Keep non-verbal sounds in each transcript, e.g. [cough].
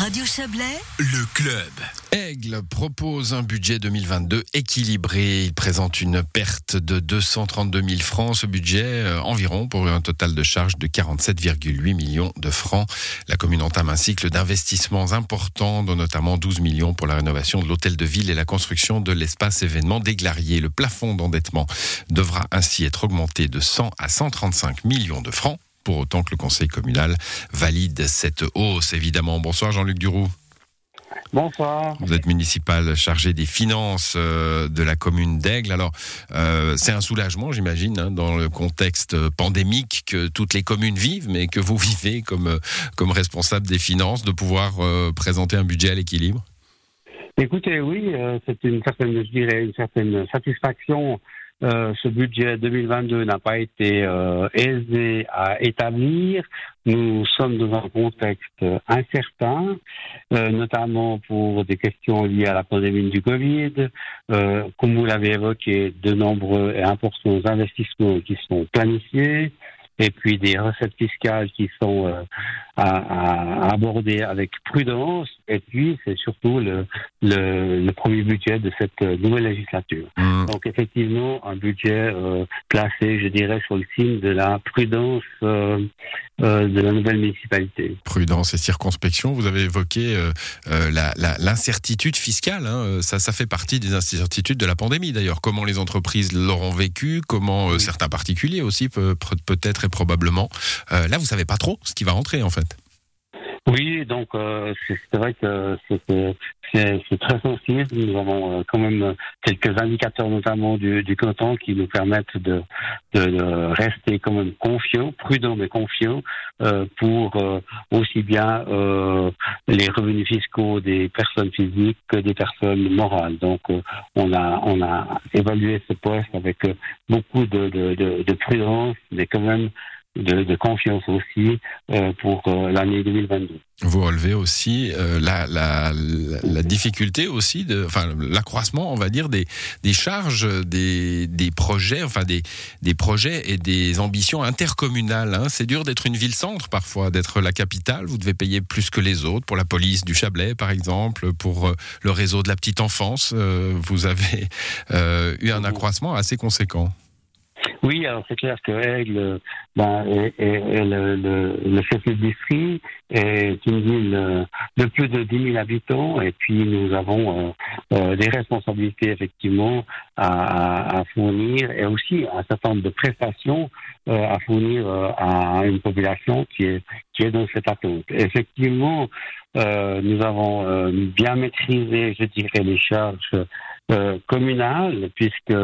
Radio Chablais, le club. Aigle propose un budget 2022 équilibré. Il présente une perte de 232 000 francs. Ce budget, euh, environ, pour un total de charges de 47,8 millions de francs. La commune entame un cycle d'investissements importants, dont notamment 12 millions pour la rénovation de l'hôtel de ville et la construction de l'espace événement d'Aiglarier. Le plafond d'endettement devra ainsi être augmenté de 100 à 135 millions de francs pour autant que le conseil communal valide cette hausse, évidemment. Bonsoir Jean-Luc Duroux. Bonsoir. Vous êtes municipal chargé des finances euh, de la commune d'Aigle. Alors, euh, c'est un soulagement, j'imagine, hein, dans le contexte pandémique que toutes les communes vivent, mais que vous [laughs] vivez comme, euh, comme responsable des finances, de pouvoir présenter un budget à l'équilibre? Écoutez, oui, c'est une certaine, je dirais, une certaine satisfaction euh, ce budget 2022 n'a pas été euh, aisé à établir. Nous sommes dans un contexte incertain, euh, notamment pour des questions liées à la pandémie du Covid. comme vous l'avez évoqué, de nombreux et importants investissements qui sont planifiés et puis des recettes fiscales qui sont euh, à, à, aborder avec prudence. Et puis, c'est surtout le, le, le, premier budget de cette nouvelle législature. Mmh. Donc, effectivement, un budget euh, placé, je dirais, sur le signe de la prudence euh, euh de la nouvelle municipalité. Prudence et circonspection, vous avez évoqué l'incertitude fiscale. Hein. Ça, ça fait partie des incertitudes de la pandémie, d'ailleurs. Comment les entreprises l'auront vécu, comment certains particuliers aussi peut-être probablement. Euh, là, vous savez pas trop ce qui va rentrer en fait. Oui, donc euh, c'est vrai que c'est très sensible. Nous avons euh, quand même quelques indicateurs, notamment du, du canton, qui nous permettent de, de, rester quand même confiants, prudents mais confiants, euh, pour aussi bien les revenus fiscaux des personnes physiques que des personnes morales. Donc on a on a évalué ce poste avec beaucoup de, de, de prudence, mais quand même de, confiance aussi euh, pour euh, l'année 2022. Vous relevez aussi euh, la, la, la, difficulté aussi, de, enfin l'accroissement, on va dire, des, des charges, des, des projets, enfin des, des projets et des ambitions intercommunales. Hein. C'est dur d'être une ville-centre parfois, d'être la capitale. Vous devez payer plus que les autres pour la police du Chablais, par exemple, pour le réseau de la petite enfance. vous avez eu un accroissement assez conséquent. Oui, alors c'est clair que Aigle ben, est, le, le, le, chef de district est une ville de plus de 10 000 habitants et puis nous avons euh, euh, des responsabilités effectivement à, à, fournir et aussi un certain nombre de prestations euh, à fournir à une population qui est qui est dans cette attente. Effectivement, nous avons bien maîtrisé, je dirais, les charges euh, communal, puisque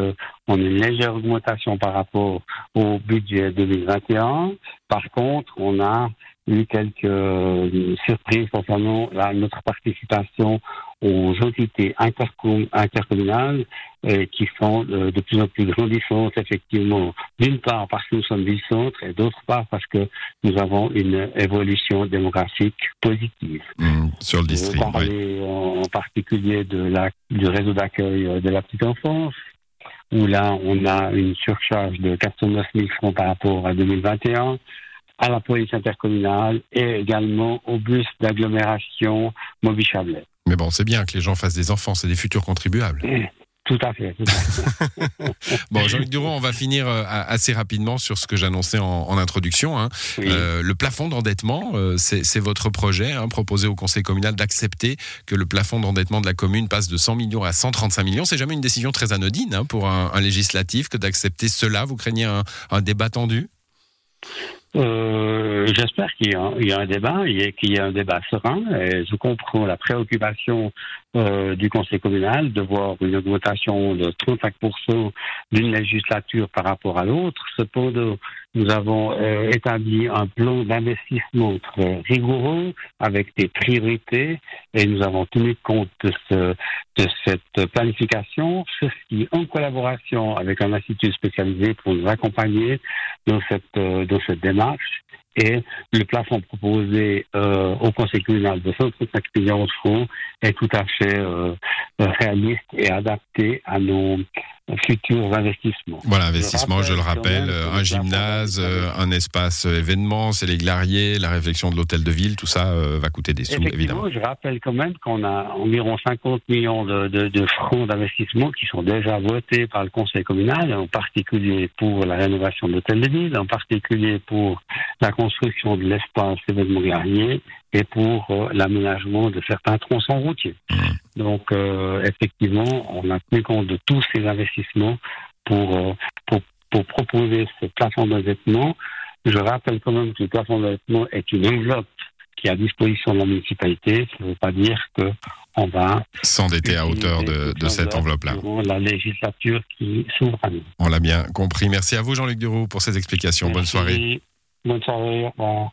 on a une légère augmentation par rapport au budget 2021. Par contre, on a eu quelques euh, surprises concernant la, notre participation aux entités intercommunales euh, qui sont euh, de plus en plus grandissantes, effectivement, d'une part parce que nous sommes ville-centre et d'autre part parce que nous avons une évolution démographique positive. Mmh, sur le district, Vous parlez en, particulier de la, du réseau d'accueil de la petite enfance, où là, on a une surcharge de 409 000 francs par rapport à 2021 à la police intercommunale et également au bus d'agglomération Moby-Chablais. Mais bon, c'est bien que les gens fassent des enfants, c'est des futurs contribuables. Tout à fait. [laughs] bon, Jean-Luc Durand, on va finir euh, assez rapidement sur ce que j'annonçais en, introduction. Hein. Euh, le plafond d'endettement, euh, c'est votre projet hein, proposé au Conseil communal d'accepter que le plafond d'endettement de la commune passe de 100 millions à 135 millions. C'est jamais une décision très anodine hein, pour un, législatif que d'accepter cela. Vous craignez un débat tendu? Euh, J'espère qu'il y, a un débat, qu'il y a un débat serein. Et je comprends la préoccupation euh, du Conseil communal de voir une augmentation de 35% d'une législature par rapport à l'autre. Cependant, nous avons euh, établi un plan d'investissement très rigoureux avec des priorités et nous avons tenu compte de, ce, de cette planification, ceci en collaboration avec un institut spécialisé pour nous accompagner dans cette, euh, dans cette démarche. Et le plafond proposé euh, au Conseil communal de 135 millions de francs est tout à fait euh, réaliste et adapté à nos futurs investissements. Voilà, investissement, je, le rappelle, un gymnase, un espace événement, c'est les glariers, la réflexion de l'hôtel de ville, tout ça va coûter des sous, évidemment. Je rappelle quand même qu'on a environ 50 millions de, de francs d'investissement qui sont déjà votés par le conseil communal, en particulier pour la rénovation de l'hôtel de ville, en particulier pour la construction de l'espace événement guerrier et pour euh, l'aménagement de certains tronçons routiers. Donc, euh, effectivement, on a tenu compte de tous ces investissements pour, euh, pour, pour proposer ce plafond d'endettement. Je rappelle quand même que le plafond d'endettement est une enveloppe qui est à disposition de la municipalité. Ça ne veut pas dire que on va s'endetter à hauteur de, de cette enveloppe-là. La législature qui s'ouvre à nous. On l'a bien compris. Merci à vous, Jean-Luc Duroux, pour ces explications. Bonne soirée. Soirée. Bon.